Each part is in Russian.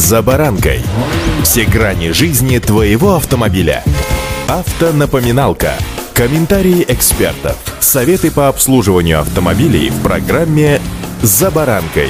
«За баранкой». Все грани жизни твоего автомобиля. Автонапоминалка. Комментарии экспертов. Советы по обслуживанию автомобилей в программе «За баранкой».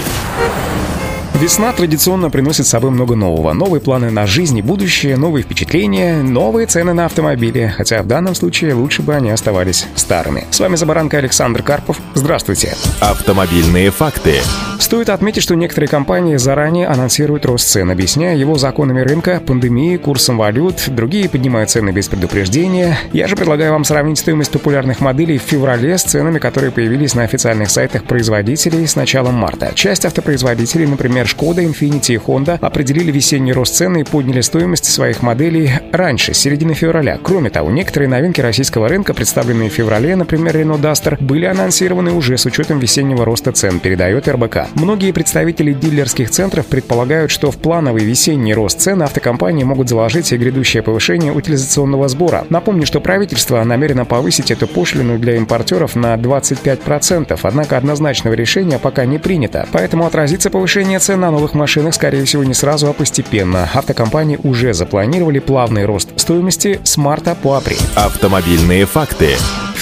Весна традиционно приносит с собой много нового. Новые планы на жизнь и будущее, новые впечатления, новые цены на автомобили. Хотя в данном случае лучше бы они оставались старыми. С вами Забаранка Александр Карпов. Здравствуйте. Автомобильные факты. Стоит отметить, что некоторые компании заранее анонсируют рост цен, объясняя его законами рынка, пандемией, курсом валют, другие поднимают цены без предупреждения. Я же предлагаю вам сравнить стоимость популярных моделей в феврале с ценами, которые появились на официальных сайтах производителей с началом марта. Часть автопроизводителей, например, Шкода, Infiniti и Honda определили весенний рост цены и подняли стоимость своих моделей раньше, с середины февраля. Кроме того, некоторые новинки российского рынка, представленные в феврале, например, Renault Duster, были анонсированы уже с учетом весеннего роста цен, передает РБК. Многие представители дилерских центров предполагают, что в плановый весенний рост цен автокомпании могут заложить и грядущее повышение утилизационного сбора. Напомню, что правительство намерено повысить эту пошлину для импортеров на 25%, однако однозначного решения пока не принято. Поэтому отразится повышение цен на новых машинах, скорее всего, не сразу, а постепенно. Автокомпании уже запланировали плавный рост стоимости с марта по апрель. Автомобильные факты.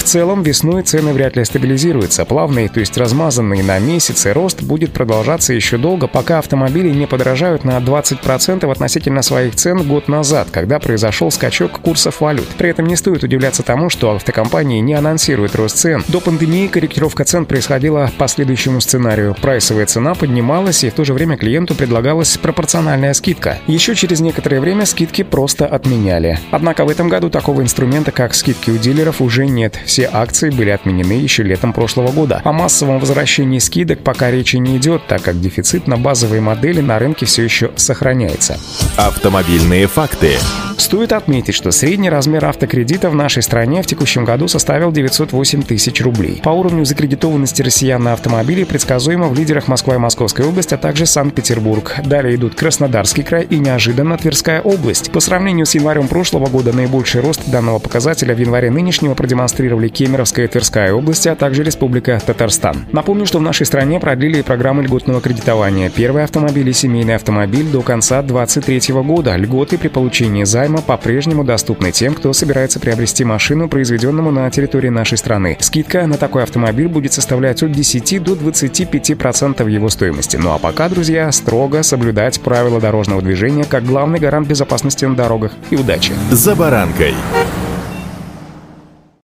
Целом, весной цены вряд ли стабилизируются. Плавный, то есть размазанный на месяцы рост будет продолжаться еще долго, пока автомобили не подорожают на 20% относительно своих цен год назад, когда произошел скачок курсов валют. При этом не стоит удивляться тому, что автокомпании не анонсируют рост цен. До пандемии корректировка цен происходила по следующему сценарию. Прайсовая цена поднималась, и в то же время клиенту предлагалась пропорциональная скидка. Еще через некоторое время скидки просто отменяли. Однако в этом году такого инструмента, как скидки у дилеров, уже нет. Все акции были отменены еще летом прошлого года. О массовом возвращении скидок пока речи не идет, так как дефицит на базовые модели на рынке все еще сохраняется. Автомобильные факты. Стоит отметить, что средний размер автокредита в нашей стране в текущем году составил 908 тысяч рублей. По уровню закредитованности россиян на автомобили предсказуемо в лидерах Москва и Московская область, а также Санкт-Петербург. Далее идут Краснодарский край и неожиданно Тверская область. По сравнению с январем прошлого года наибольший рост данного показателя в январе нынешнего продемонстрировали Кемеровская и Тверская области, а также Республика Татарстан. Напомню, что в нашей стране продлили программу льготного кредитования. Первый автомобиль и семейный автомобиль до конца 2023 года. Льготы при получении займа займа по-прежнему доступны тем, кто собирается приобрести машину, произведенному на территории нашей страны. Скидка на такой автомобиль будет составлять от 10 до 25% его стоимости. Ну а пока, друзья, строго соблюдать правила дорожного движения как главный гарант безопасности на дорогах и удачи. За баранкой.